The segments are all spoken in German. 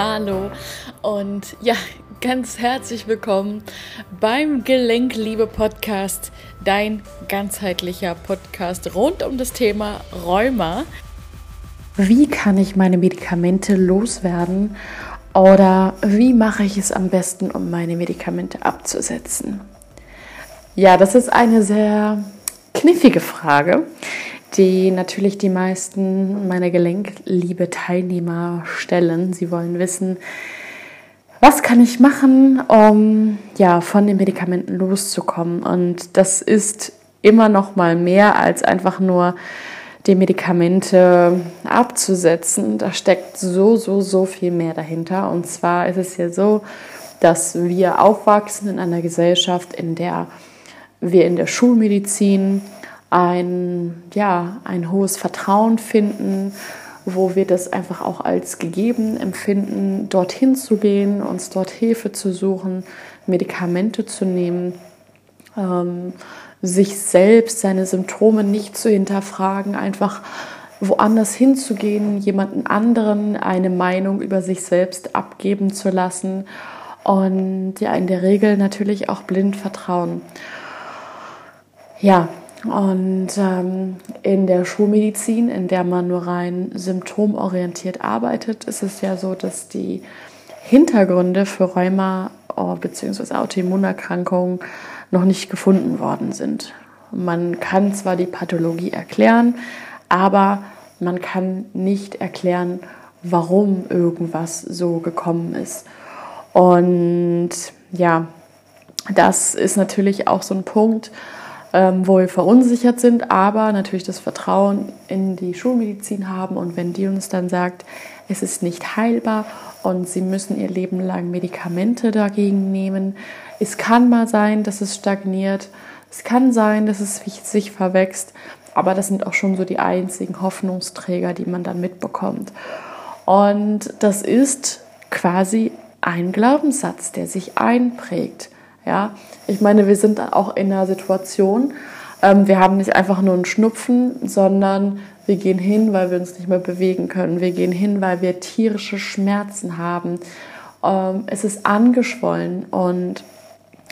Hallo und ja, ganz herzlich willkommen beim Gelenkliebe Podcast, dein ganzheitlicher Podcast rund um das Thema Rheuma. Wie kann ich meine Medikamente loswerden oder wie mache ich es am besten, um meine Medikamente abzusetzen? Ja, das ist eine sehr knifflige Frage, die natürlich die meisten meiner Gelenkliebe Teilnehmer stellen. Sie wollen wissen, was kann ich machen, um ja von den Medikamenten loszukommen? Und das ist immer noch mal mehr als einfach nur die Medikamente abzusetzen. Da steckt so, so, so viel mehr dahinter. Und zwar ist es ja so, dass wir aufwachsen in einer Gesellschaft, in der wir in der Schulmedizin ein, ja, ein hohes Vertrauen finden, wo wir das einfach auch als gegeben empfinden, dorthin zu gehen, uns dort Hilfe zu suchen, Medikamente zu nehmen, ähm, sich selbst, seine Symptome nicht zu hinterfragen, einfach woanders hinzugehen, jemanden anderen eine Meinung über sich selbst abgeben zu lassen und ja, in der Regel natürlich auch blind vertrauen. Ja, und ähm, in der Schulmedizin, in der man nur rein symptomorientiert arbeitet, ist es ja so, dass die Hintergründe für Rheuma oh, bzw. Autoimmunerkrankungen noch nicht gefunden worden sind. Man kann zwar die Pathologie erklären, aber man kann nicht erklären, warum irgendwas so gekommen ist. Und ja, das ist natürlich auch so ein Punkt, ähm, wo wir verunsichert sind, aber natürlich das Vertrauen in die Schulmedizin haben. Und wenn die uns dann sagt, es ist nicht heilbar und sie müssen ihr Leben lang Medikamente dagegen nehmen, es kann mal sein, dass es stagniert, es kann sein, dass es sich verwächst, aber das sind auch schon so die einzigen Hoffnungsträger, die man dann mitbekommt. Und das ist quasi ein Glaubenssatz, der sich einprägt. Ja, ich meine, wir sind auch in einer Situation, ähm, wir haben nicht einfach nur einen Schnupfen, sondern wir gehen hin, weil wir uns nicht mehr bewegen können. Wir gehen hin, weil wir tierische Schmerzen haben. Ähm, es ist angeschwollen und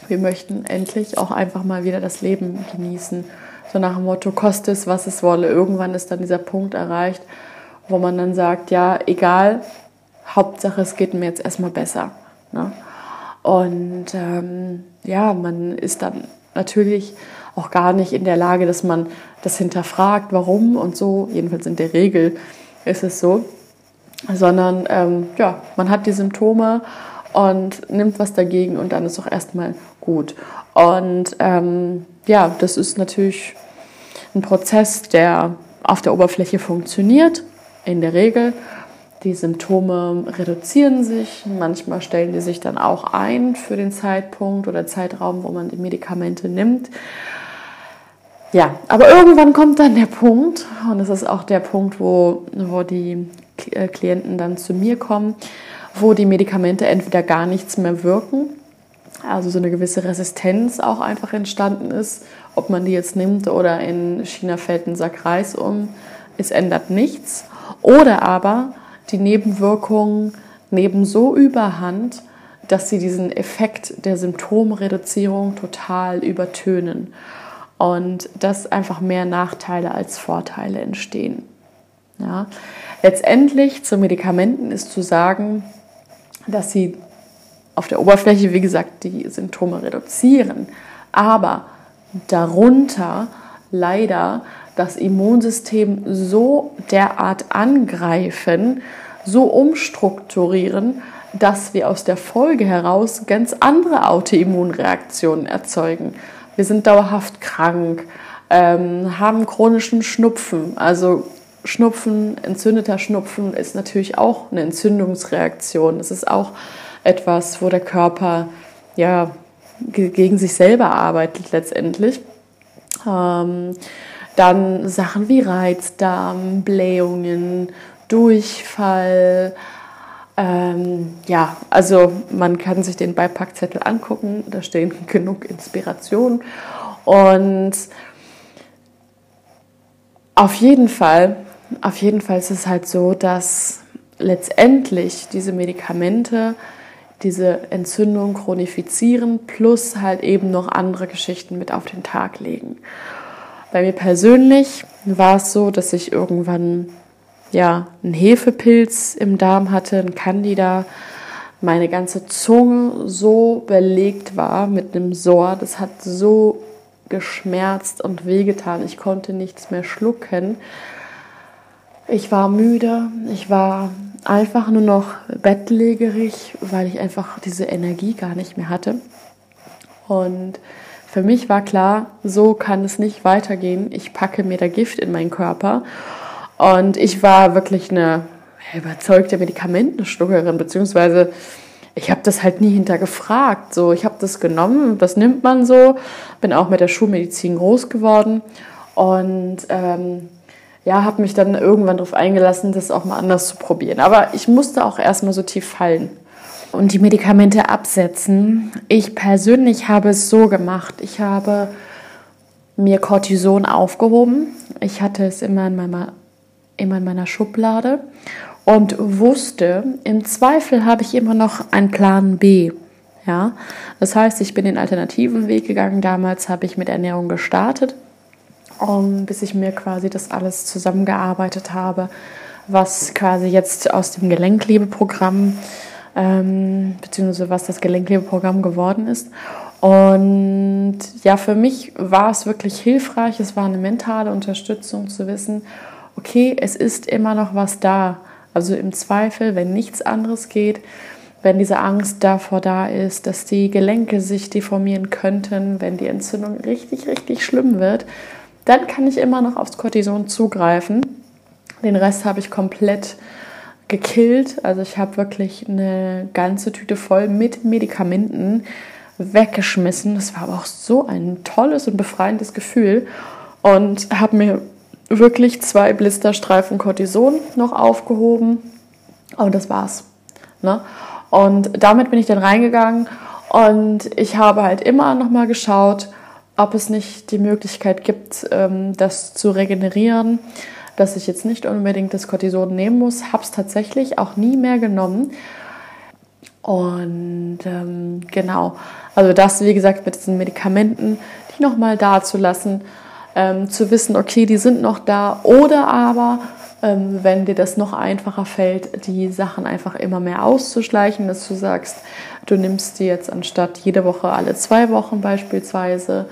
wir möchten endlich auch einfach mal wieder das Leben genießen. So nach dem Motto, koste es, was es wolle. Irgendwann ist dann dieser Punkt erreicht, wo man dann sagt, ja, egal, Hauptsache es geht mir jetzt erstmal besser. Ne? Und ähm, ja, man ist dann natürlich auch gar nicht in der Lage, dass man das hinterfragt, warum und so. Jedenfalls in der Regel ist es so. Sondern ähm, ja, man hat die Symptome und nimmt was dagegen und dann ist auch erstmal gut. Und ähm, ja, das ist natürlich ein Prozess, der auf der Oberfläche funktioniert, in der Regel. Die Symptome reduzieren sich, manchmal stellen die sich dann auch ein für den Zeitpunkt oder Zeitraum, wo man die Medikamente nimmt. Ja, aber irgendwann kommt dann der Punkt, und das ist auch der Punkt, wo, wo die äh, Klienten dann zu mir kommen, wo die Medikamente entweder gar nichts mehr wirken, also so eine gewisse Resistenz auch einfach entstanden ist, ob man die jetzt nimmt oder in China fällt ein Sack Reis um, es ändert nichts. Oder aber die Nebenwirkungen nehmen so überhand, dass sie diesen Effekt der Symptomreduzierung total übertönen und dass einfach mehr Nachteile als Vorteile entstehen. Ja. Letztendlich zu Medikamenten ist zu sagen, dass sie auf der Oberfläche, wie gesagt, die Symptome reduzieren, aber darunter leider das Immunsystem so derart angreifen, so umstrukturieren, dass wir aus der Folge heraus ganz andere Autoimmunreaktionen erzeugen. Wir sind dauerhaft krank, ähm, haben chronischen Schnupfen. Also Schnupfen, entzündeter Schnupfen ist natürlich auch eine Entzündungsreaktion. Es ist auch etwas, wo der Körper ja gegen sich selber arbeitet letztendlich. Ähm, dann Sachen wie Reizdarm, Blähungen, Durchfall. Ähm, ja, also man kann sich den Beipackzettel angucken, da stehen genug Inspirationen. Und auf jeden Fall, auf jeden Fall ist es halt so, dass letztendlich diese Medikamente diese Entzündung chronifizieren plus halt eben noch andere Geschichten mit auf den Tag legen. Bei mir persönlich war es so, dass ich irgendwann ja einen Hefepilz im Darm hatte, ein Candida, meine ganze Zunge so belegt war mit einem Sor, das hat so geschmerzt und wehgetan. Ich konnte nichts mehr schlucken. Ich war müde, ich war einfach nur noch bettlägerig, weil ich einfach diese Energie gar nicht mehr hatte. Und für mich war klar, so kann es nicht weitergehen. Ich packe mir da Gift in meinen Körper. Und ich war wirklich eine überzeugte Medikamentenschluckerin, beziehungsweise ich habe das halt nie hintergefragt. So, ich habe das genommen, das nimmt man so. Bin auch mit der Schulmedizin groß geworden und ähm, ja, habe mich dann irgendwann darauf eingelassen, das auch mal anders zu probieren. Aber ich musste auch erstmal so tief fallen und die Medikamente absetzen. Ich persönlich habe es so gemacht. Ich habe mir Cortison aufgehoben. Ich hatte es immer in meiner, immer in meiner Schublade und wusste, im Zweifel habe ich immer noch einen Plan B. Ja, das heißt, ich bin den alternativen Weg gegangen. Damals habe ich mit Ernährung gestartet um, bis ich mir quasi das alles zusammengearbeitet habe, was quasi jetzt aus dem Gelenklebeprogramm, ähm, beziehungsweise was das Gelenklebeprogramm geworden ist. Und ja, für mich war es wirklich hilfreich. Es war eine mentale Unterstützung zu wissen, okay, es ist immer noch was da. Also im Zweifel, wenn nichts anderes geht, wenn diese Angst davor da ist, dass die Gelenke sich deformieren könnten, wenn die Entzündung richtig, richtig schlimm wird, dann kann ich immer noch aufs Cortison zugreifen. Den Rest habe ich komplett gekillt. Also ich habe wirklich eine ganze Tüte voll mit Medikamenten weggeschmissen. Das war aber auch so ein tolles und befreiendes Gefühl. Und habe mir wirklich zwei Blisterstreifen Cortison noch aufgehoben. Und das war's. Ne? Und damit bin ich dann reingegangen und ich habe halt immer noch mal geschaut, ob es nicht die Möglichkeit gibt, ähm, das zu regenerieren, dass ich jetzt nicht unbedingt das Cortison nehmen muss. Habe es tatsächlich auch nie mehr genommen. Und ähm, genau, also das, wie gesagt, mit diesen Medikamenten, die nochmal da zu lassen, ähm, zu wissen, okay, die sind noch da. Oder aber, ähm, wenn dir das noch einfacher fällt, die Sachen einfach immer mehr auszuschleichen, dass du sagst, du nimmst die jetzt anstatt jede Woche alle zwei Wochen beispielsweise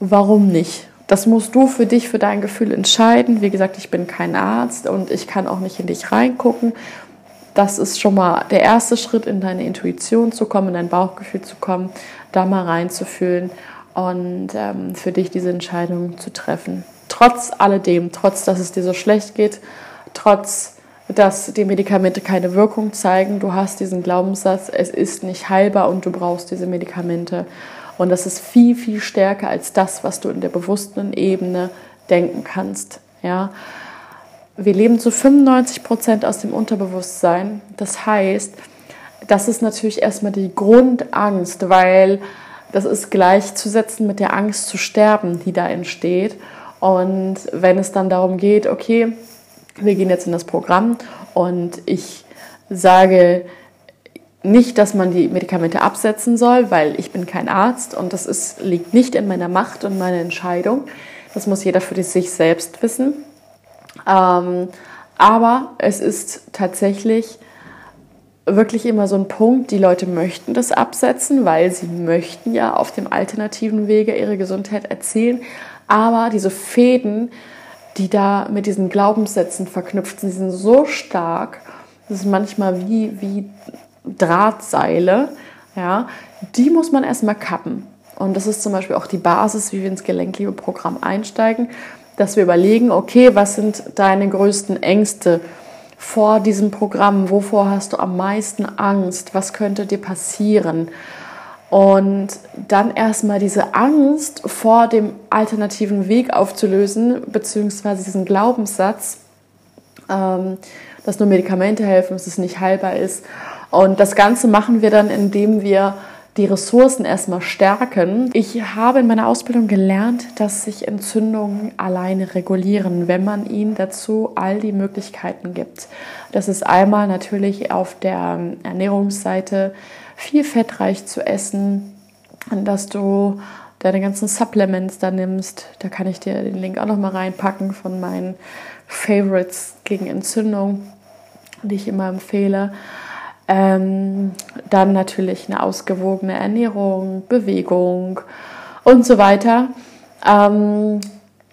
warum nicht? Das musst du für dich, für dein Gefühl entscheiden. Wie gesagt, ich bin kein Arzt und ich kann auch nicht in dich reingucken. Das ist schon mal der erste Schritt, in deine Intuition zu kommen, in dein Bauchgefühl zu kommen, da mal reinzufühlen und ähm, für dich diese Entscheidung zu treffen. Trotz alledem, trotz dass es dir so schlecht geht, trotz dass die Medikamente keine Wirkung zeigen, du hast diesen Glaubenssatz, es ist nicht heilbar und du brauchst diese Medikamente. Und das ist viel, viel stärker als das, was du in der bewussten Ebene denken kannst. Ja? Wir leben zu 95 Prozent aus dem Unterbewusstsein. Das heißt, das ist natürlich erstmal die Grundangst, weil das ist gleichzusetzen mit der Angst zu sterben, die da entsteht. Und wenn es dann darum geht, okay, wir gehen jetzt in das Programm und ich sage, nicht, dass man die Medikamente absetzen soll, weil ich bin kein Arzt und das ist, liegt nicht in meiner Macht und meiner Entscheidung. Das muss jeder für sich selbst wissen. Ähm, aber es ist tatsächlich wirklich immer so ein Punkt, die Leute möchten das absetzen, weil sie möchten ja auf dem alternativen Wege ihre Gesundheit erzielen. Aber diese Fäden, die da mit diesen Glaubenssätzen verknüpft sind, sind so stark, das ist manchmal wie, wie Drahtseile, ja, die muss man erstmal kappen. Und das ist zum Beispiel auch die Basis, wie wir ins Gelenkliebe-Programm einsteigen, dass wir überlegen, okay, was sind deine größten Ängste vor diesem Programm? Wovor hast du am meisten Angst? Was könnte dir passieren? Und dann erstmal diese Angst vor dem alternativen Weg aufzulösen, beziehungsweise diesen Glaubenssatz, ähm, dass nur Medikamente helfen, dass es nicht heilbar ist und das Ganze machen wir dann, indem wir die Ressourcen erstmal stärken. Ich habe in meiner Ausbildung gelernt, dass sich Entzündungen alleine regulieren, wenn man ihnen dazu all die Möglichkeiten gibt. Das ist einmal natürlich auf der Ernährungsseite viel fettreich zu essen, dass du deine ganzen Supplements da nimmst. Da kann ich dir den Link auch noch mal reinpacken von meinen Favorites gegen Entzündung, die ich immer empfehle. Ähm, dann natürlich eine ausgewogene Ernährung, Bewegung und so weiter. Ähm,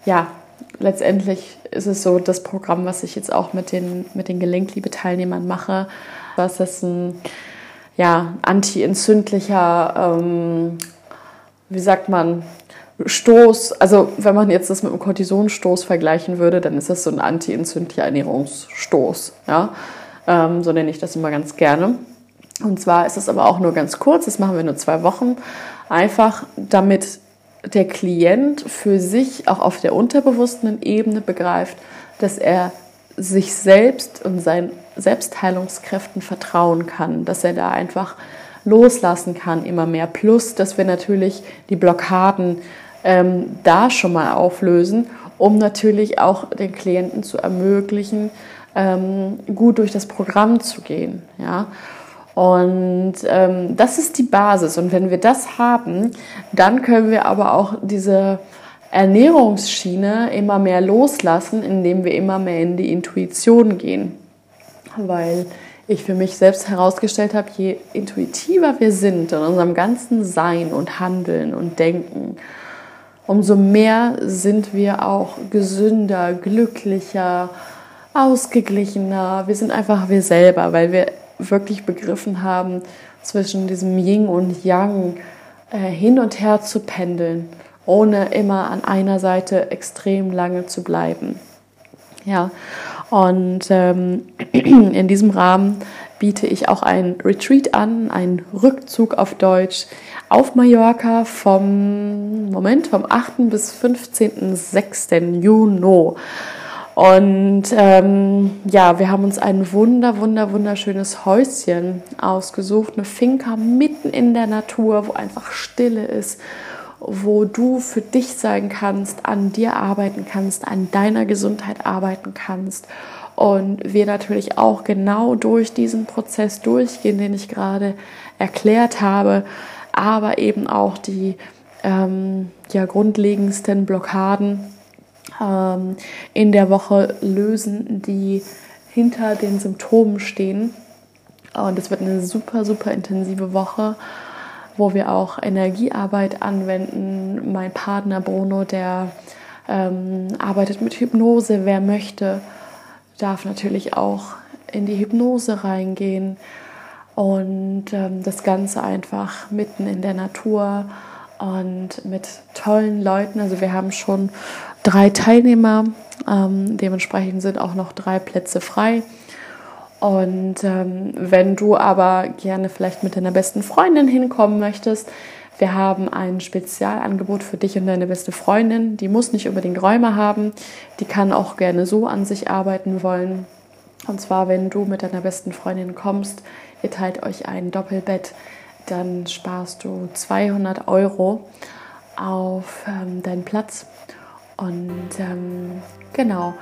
ja, letztendlich ist es so, das Programm, was ich jetzt auch mit den, mit den Gelenkliebe-Teilnehmern mache, was ist ein ja, anti-entzündlicher, ähm, wie sagt man, Stoß, also wenn man jetzt das mit einem Cortisonstoß vergleichen würde, dann ist das so ein anti-entzündlicher Ernährungsstoß. Ja? Ähm, so nenne ich das immer ganz gerne. Und zwar ist es aber auch nur ganz kurz, das machen wir nur zwei Wochen, einfach damit der Klient für sich auch auf der unterbewussten Ebene begreift, dass er sich selbst und seinen Selbstheilungskräften vertrauen kann, dass er da einfach loslassen kann immer mehr. Plus, dass wir natürlich die Blockaden ähm, da schon mal auflösen, um natürlich auch den Klienten zu ermöglichen, ähm, gut durch das Programm zu gehen. Ja? Und ähm, das ist die Basis. Und wenn wir das haben, dann können wir aber auch diese Ernährungsschiene immer mehr loslassen, indem wir immer mehr in die Intuition gehen. Weil ich für mich selbst herausgestellt habe, je intuitiver wir sind in unserem ganzen Sein und Handeln und Denken, umso mehr sind wir auch gesünder, glücklicher, ausgeglichener. Wir sind einfach wir selber, weil wir wirklich begriffen haben, zwischen diesem Yin und Yang äh, hin und her zu pendeln, ohne immer an einer Seite extrem lange zu bleiben. Ja, und ähm, in diesem Rahmen biete ich auch ein Retreat an, einen Rückzug auf Deutsch auf Mallorca vom Moment vom 8. bis 15.06. Juni. Und ähm, ja, wir haben uns ein wunder, wunder, wunderschönes Häuschen ausgesucht, eine Finca mitten in der Natur, wo einfach Stille ist, wo du für dich sein kannst, an dir arbeiten kannst, an deiner Gesundheit arbeiten kannst. Und wir natürlich auch genau durch diesen Prozess durchgehen, den ich gerade erklärt habe, aber eben auch die ähm, ja, grundlegendsten Blockaden ähm, in der Woche lösen, die hinter den Symptomen stehen. Und es wird eine super, super intensive Woche, wo wir auch Energiearbeit anwenden. Mein Partner Bruno, der ähm, arbeitet mit Hypnose. Wer möchte, darf natürlich auch in die Hypnose reingehen und ähm, das Ganze einfach mitten in der Natur und mit tollen Leuten. Also wir haben schon drei Teilnehmer. Ähm, dementsprechend sind auch noch drei Plätze frei. Und ähm, wenn du aber gerne vielleicht mit deiner besten Freundin hinkommen möchtest, wir haben ein Spezialangebot für dich und deine beste Freundin. Die muss nicht unbedingt Räume haben. Die kann auch gerne so an sich arbeiten wollen. Und zwar, wenn du mit deiner besten Freundin kommst, ihr teilt euch ein Doppelbett, dann sparst du 200 Euro auf ähm, deinen Platz und ähm, genau,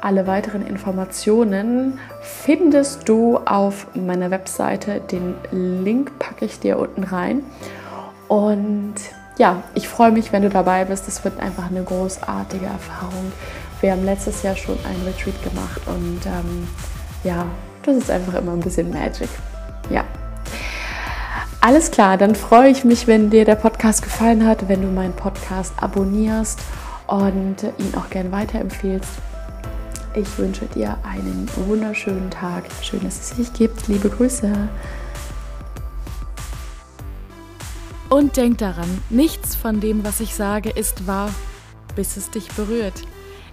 alle weiteren Informationen findest du auf meiner Webseite. Den Link packe ich dir unten rein. Und ja, ich freue mich, wenn du dabei bist. Es wird einfach eine großartige Erfahrung. Wir haben letztes Jahr schon ein Retreat gemacht und ähm, ja, das ist einfach immer ein bisschen Magic. Ja. Alles klar, dann freue ich mich, wenn dir der Podcast gefallen hat, wenn du meinen Podcast abonnierst und ihn auch gerne weiterempfehlst. Ich wünsche dir einen wunderschönen Tag. Schön, dass es dich gibt. Liebe Grüße. Und denk daran, nichts von dem, was ich sage, ist wahr, bis es dich berührt.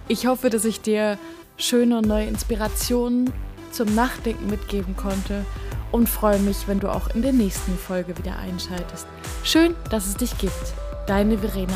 Ich hoffe, dass ich dir schöne und neue Inspirationen zum Nachdenken mitgeben konnte und freue mich, wenn du auch in der nächsten Folge wieder einschaltest. Schön, dass es dich gibt. Deine Verena.